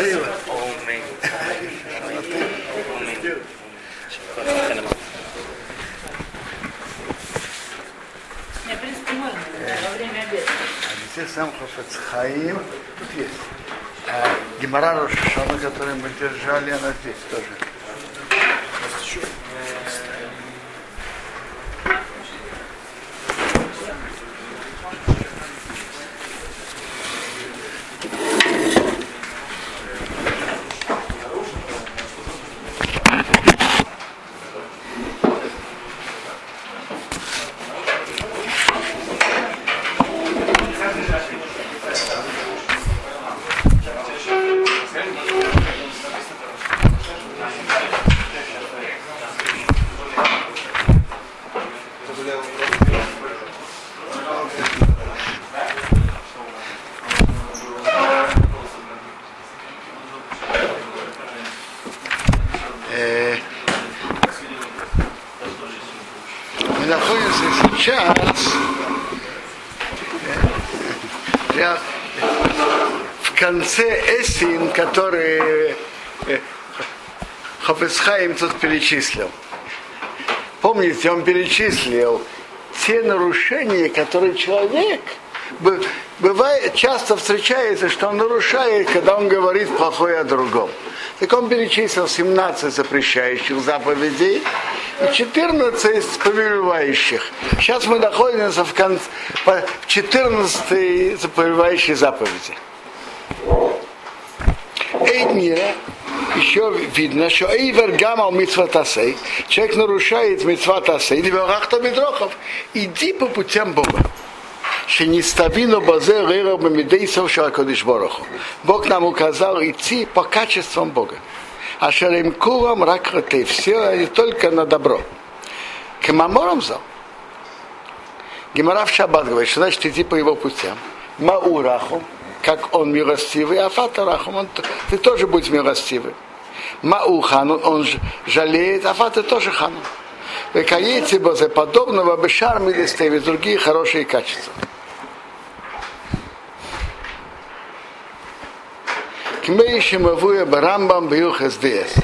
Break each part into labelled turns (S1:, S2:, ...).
S1: Смотри, вот.
S2: Не, в принципе, можно во время обеда.
S1: А здесь сам Хафецхаим. Тут есть. А, Гемора Рошашана, который мы держали, она здесь тоже. Э, Мы находимся сейчас э, я- в конце Эсин, который э, Хафецхайм тут перечислил. Помните, он перечислил те нарушения, которые человек бы- бывает, часто встречается, что он нарушает, когда он говорит плохое о другом. Так он перечислил 17 запрещающих заповедей и 14 повелевающих. Сейчас мы находимся в, конце, в 14 повелевающей заповеди. Эйд мира еще видно, что Эйвер Гамал Митсватасей, человек нарушает Митсватасей, Диварахта Бедрохов, иди по путям Бога. Шениставину базе рейра бамидейсов шаракодиш бороху. Бог нам указал идти по качествам Бога. А шарим курам ракраты, все не только на добро. К маморам зал. Гемора в Шаббат говорит, что значит идти по его путям. Маураху, как он милостивый, а фатараху, он, ты тоже будь милостивый. Маухану, он ж- жалеет, а фата тоже хану. Векаете бозе подобного бешар милистеви, другие хорошие качества. Кмейшим авуя барамбам бьюхас дес.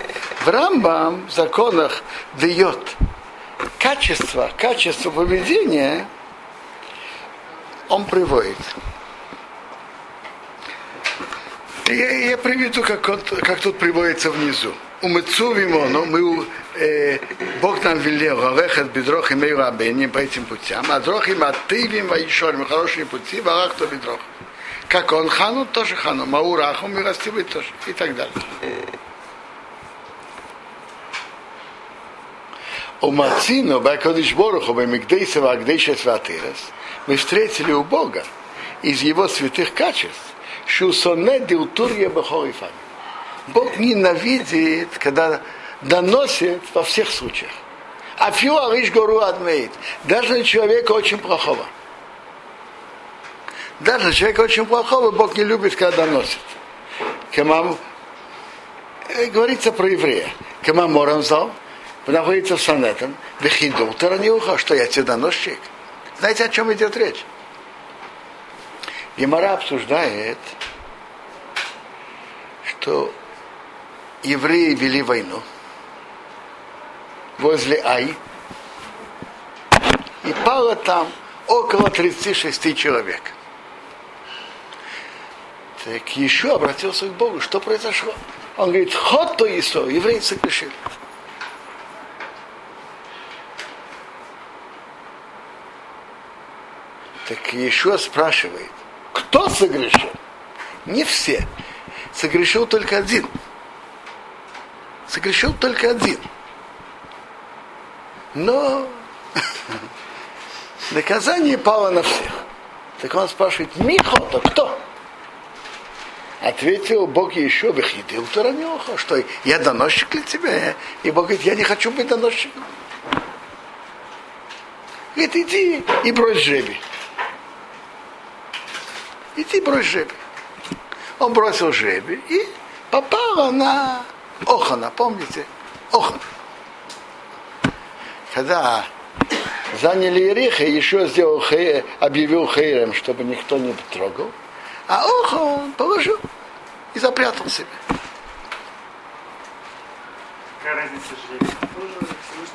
S1: В Рамбам в законах дает качество, качество поведения, он приводит. Я, я приведу, как, он, как тут приводится внизу. У Мецу Вимону мы, э, Бог нам велел, Орехет Бедрох и Мейру Абеним по этим путям, а Дрох им Атывим Ваишорим, хорошие пути, Варахто Бедрох. Как он хану, тоже хану, Маураху, милостивый тоже, и так далее. У Мацину, Бакодиш Боруху, Бамигдейса, Вагдейша Сватырас, мы встретили у Бога из его святых качеств, Шусоне Дилтурья Бахорифами. Бог ненавидит, когда доносит во всех случаях. А фью ариш гору адмеет. Даже на человека очень плохого. Даже человека очень плохого Бог не любит, когда доносит. Кемам, говорится про еврея. Кемам Морамзал, находится в Санетом, Вехидул Тараниуха, что я тебе доносчик. Знаете, о чем идет речь? Гемора обсуждает, что евреи вели войну возле Ай, и пало там около 36 человек. Так еще обратился к Богу, что произошло? Он говорит, ход то Исо, евреи согрешили. Так еще спрашивает, кто согрешил? Не все. Согрешил только один. Согрешил только один. Но наказание пало на всех. Так он спрашивает, Михо, то кто? Ответил Бог еще выходил Таранеха, что я доносчик для тебя. И Бог говорит, я не хочу быть доносчиком. Говорит, иди и брось жребий. Иди брось жребий. Он бросил жребий и попало на Охана, помните? Охан. Когда заняли Ериха, еще сделал хей, объявил хейрем, чтобы никто не трогал. А Охан положил. и запрятал себя.
S3: Какая разница жребий? Тоже,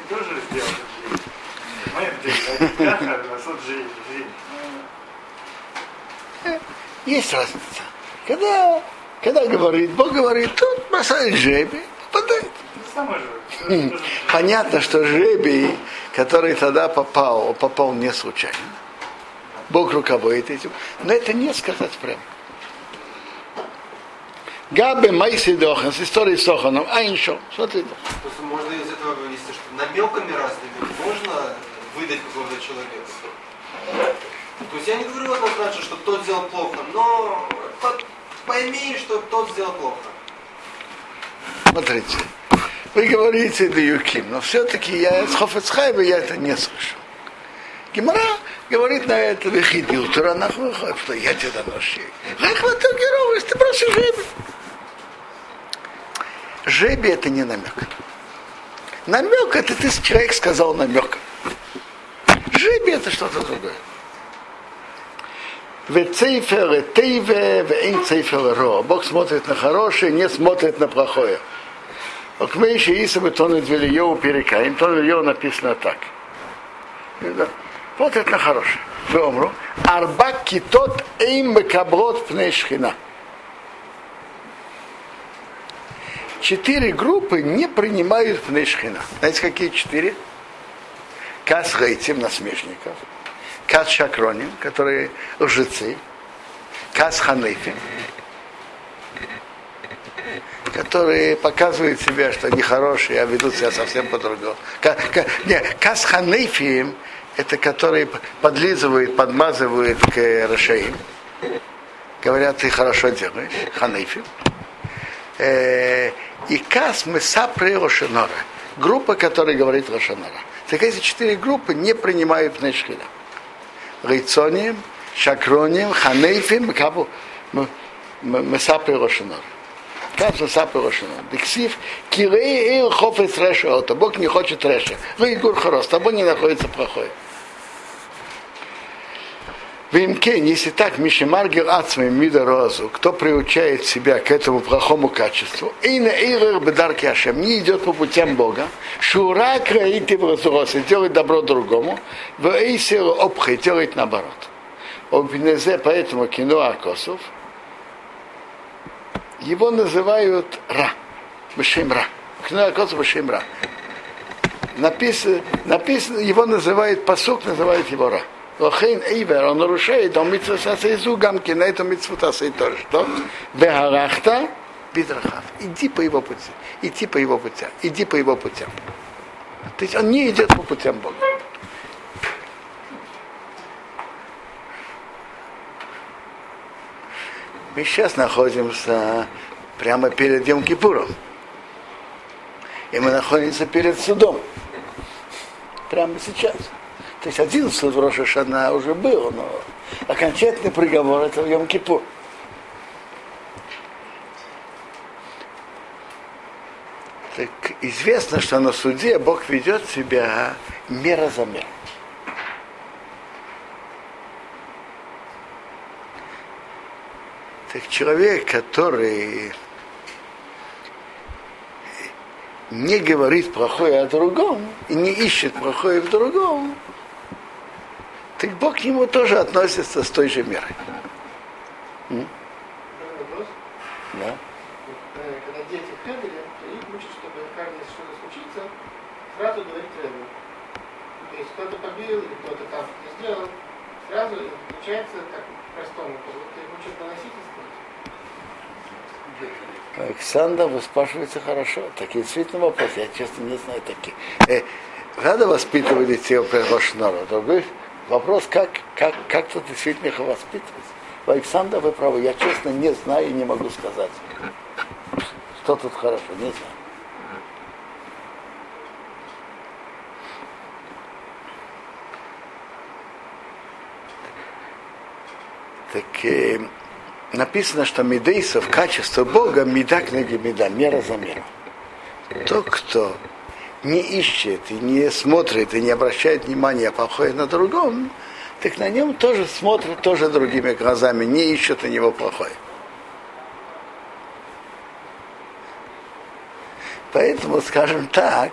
S3: тоже сделал жребий.
S1: Есть разница. Когда, когда говорит, Бог говорит, тут бросает жребий, попадает. Хм. Понятно, что жребий, который тогда попал, попал не случайно. Бог руководит этим. Но это не сказать прямо. Габе Майси Дохан, с историей с Оханом, а иншо, смотри.
S4: Просто можно из этого вывести, что намеками разными можно выдать какого-то человека. То есть я не говорю однозначно, что тот сделал плохо, но пойми, что тот сделал плохо.
S1: Смотрите. Вы говорите Даюким, но все-таки я с Хофецхайба я это не слышал. Гимара говорит на это выходил, Туранах выходит, что я тебе доношу. Как вот так ты просишь жеби. Жеби это не намек. Намек это ты человек сказал намек. Жеби это что-то другое. Вецейфер тейве, вейн цейфер ро. Бог смотрит на хорошее, не смотрит на плохое. Окмейши Исабы Тонет Вильеву Перекаим, Тон Вильеву написано так. Смотрит на хорошее. Вы умру. Арба китот эйм мекаблот пней шхина. Четыре группы не принимают пней шхина. Знаете, какие четыре? Кас гейтим, насмешников. Кас шакроним, которые лжецы. Кас ханефим, которые показывают себя, что они хорошие, а ведут себя совсем по-другому. Кас ханефим это которые подлизывают, подмазывают к Рашаим. Говорят, ты хорошо делаешь, ханефим. Э, И кас мы сапры Рошанора. Группа, которая говорит Рошанора. Так эти четыре группы не принимают Пнешхина. Рейцоним, Шакроним, Ханейфим, Кабу, Месапры Рошанора. Кас Месапры Рошанора. Дексив, Кирей Ил Хофес Реша Ота. Бог не хочет Реша. Вы Игур Хорос, тобой не находится плохое. Вимкен, если так, Мишемаргер Ацмей Мида Розу, кто приучает себя к этому плохому качеству, и на Эйрер Бедарки Ашем, не идет по путям Бога, Шура Краити в Разуросе, делает добро другому, в Эйсер Обхе, делает наоборот. Обвинезе, поэтому кино Акосов, его называют Ра, Бешем Ра. Кино Акосов Бешем Ра. Написано, написано, его называют, посук называет его Ра. Лохейн Эйвер, он нарушает, он митцва сасейзу, гамки на этом митцву тасей тоже. Что? Бехарахта бидрахав. Иди по его пути. Иди по его путям. Иди по его путям. То есть он не идет по путям Бога. Мы сейчас находимся прямо перед Йом Кипуром. И мы находимся перед судом. Прямо сейчас. То есть 11 в Роша уже был, но окончательный приговор это в Йом Кипур. Так известно, что на суде Бог ведет себя мера за мерой. Так человек, который не говорит плохое о другом и не ищет плохое в другом, так Бог к нему тоже относится с той же мерой. М? Да?
S5: Когда дети в Хевеле, то их учат, чтобы каждый, если что-то случится, сразу говорить Ребе. То есть кто-то побил или кто-то там не сделал, сразу получается так простому. То есть их учат доносительствовать.
S1: Александр, вы спрашиваете хорошо. Такие действительно вопросы, я честно не знаю такие. Э, надо воспитывать детей в Рошнора. Вопрос, как, как, как тут действительно их воспитывать. Александр, вы правы, я честно не знаю и не могу сказать. Что тут хорошо, не знаю. Так э, написано, что медейсов, качество Бога, меда книги меда, мера за меру. Тот, кто не ищет и не смотрит и не обращает внимания плохое на другом, так на нем тоже смотрят тоже другими глазами, не ищут на него плохое. Поэтому, скажем так,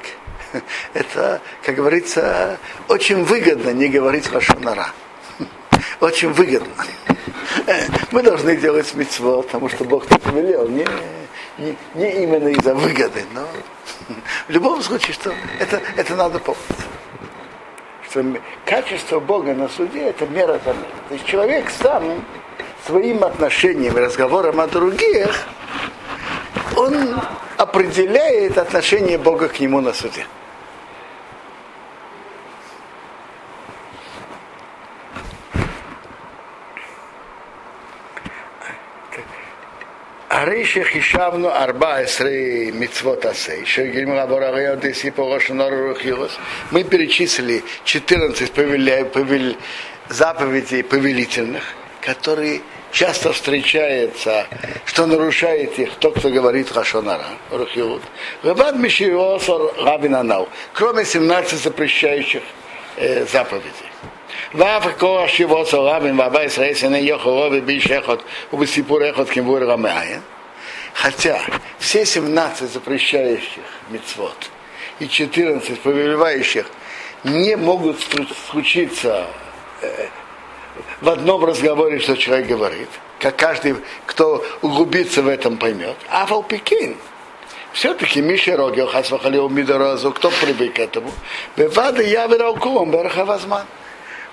S1: это, как говорится, очень выгодно не говорить лошонара. Очень выгодно. Мы должны делать митцво, потому что Бог так велел. Не, не, не именно из-за выгоды, но в любом случае, что это, это надо помнить. Что качество Бога на суде это мера за мера. То есть человек сам своим отношением и разговором о других, он определяет отношение Бога к нему на суде. Ариши Хишавну Арба Эсрей Мицвот Асей. Мы перечислили 14 повеля, повель, заповедей повелительных, которые часто встречаются, что нарушает их тот, кто говорит Хашонара, Рухиуд. Рабад Мишиосор Рабинанал, кроме 17 запрещающих э, заповедей. ואף כוח שיבוא צורם עם רבי ישראל סני יוכרו ובי שחת ובסיפור איכות Хотя все 17 запрещающих мецвод и 14 повелевающих не могут случиться в одном разговоре, что человек говорит, как каждый, кто углубится в этом, поймет. А Пекин, все-таки Миша Роги, Хасвахалио Мидоразу, кто привык к этому? Бевада Явера Укулом, Берхавазман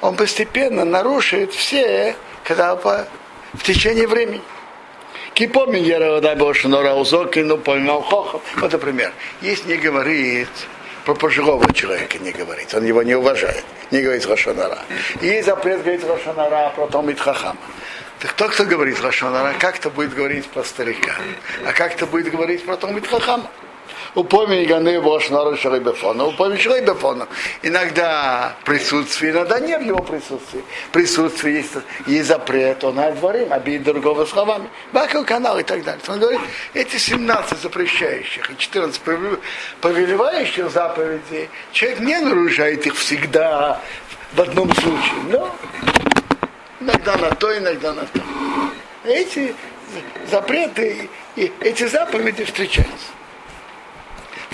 S1: он постепенно нарушит все, когда в течение времени. Кипомин Яровода Бошнора Узокину поймал Хохов. Вот, например, если не говорит про пожилого человека не говорит, он его не уважает, не говорит Рошанара. И запрет говорить Рошанара, а потом Итхахама. Так кто, кто говорит Рошанара, как-то будет говорить про старика, а как-то будет говорить про Том Итхахама упомни Ганы Бошнару Шарибефона, упомни Шарибефона. Иногда присутствие, иногда нет его присутствия. Присутствие есть, есть запрет, он дворим, обид другого словами. Бакал канал и так далее. Он говорит, эти 17 запрещающих и 14 повелевающих заповедей, человек не нарушает их всегда в одном случае, но иногда на то, иногда на то. Эти запреты и эти заповеди встречаются.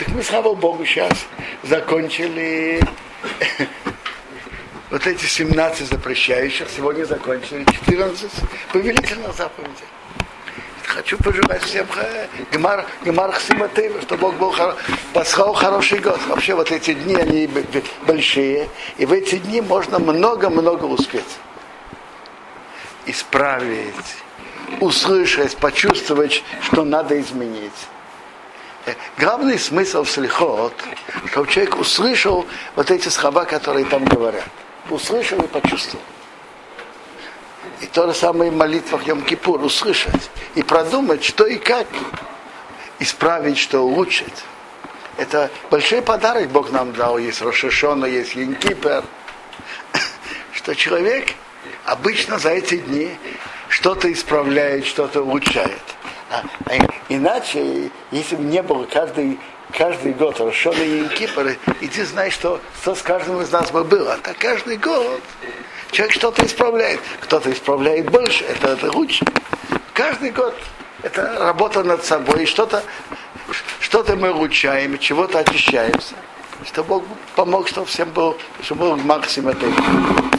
S1: Так мы, слава Богу, сейчас закончили вот эти 17 запрещающих, сегодня закончили 14 повелительных заповедей. Хочу пожелать всем гмар, гмар Хсиматева, чтобы Бог был послал хороший год. Вообще вот эти дни, они большие, и в эти дни можно много-много успеть. Исправить, услышать, почувствовать, что надо изменить главный смысл в слихот, чтобы человек услышал вот эти слова, которые там говорят. Услышал и почувствовал. И то же самое в молитвах Йом-Кипур, услышать и продумать, что и как исправить, что улучшить. Это большой подарок Бог нам дал. Есть Рошишона, есть Янкипер. Что человек обычно за эти дни что-то исправляет, что-то улучшает. А, а иначе, если бы не было каждый, каждый год Рошона и Кипр, и ты знаешь, что, что с каждым из нас бы было. Так каждый год человек что-то исправляет. Кто-то исправляет больше, это, это лучше. Каждый год это работа над собой, что-то что-то мы улучшаем, чего-то очищаемся. Чтобы Бог помог, чтобы всем был, чтобы был максимум этого.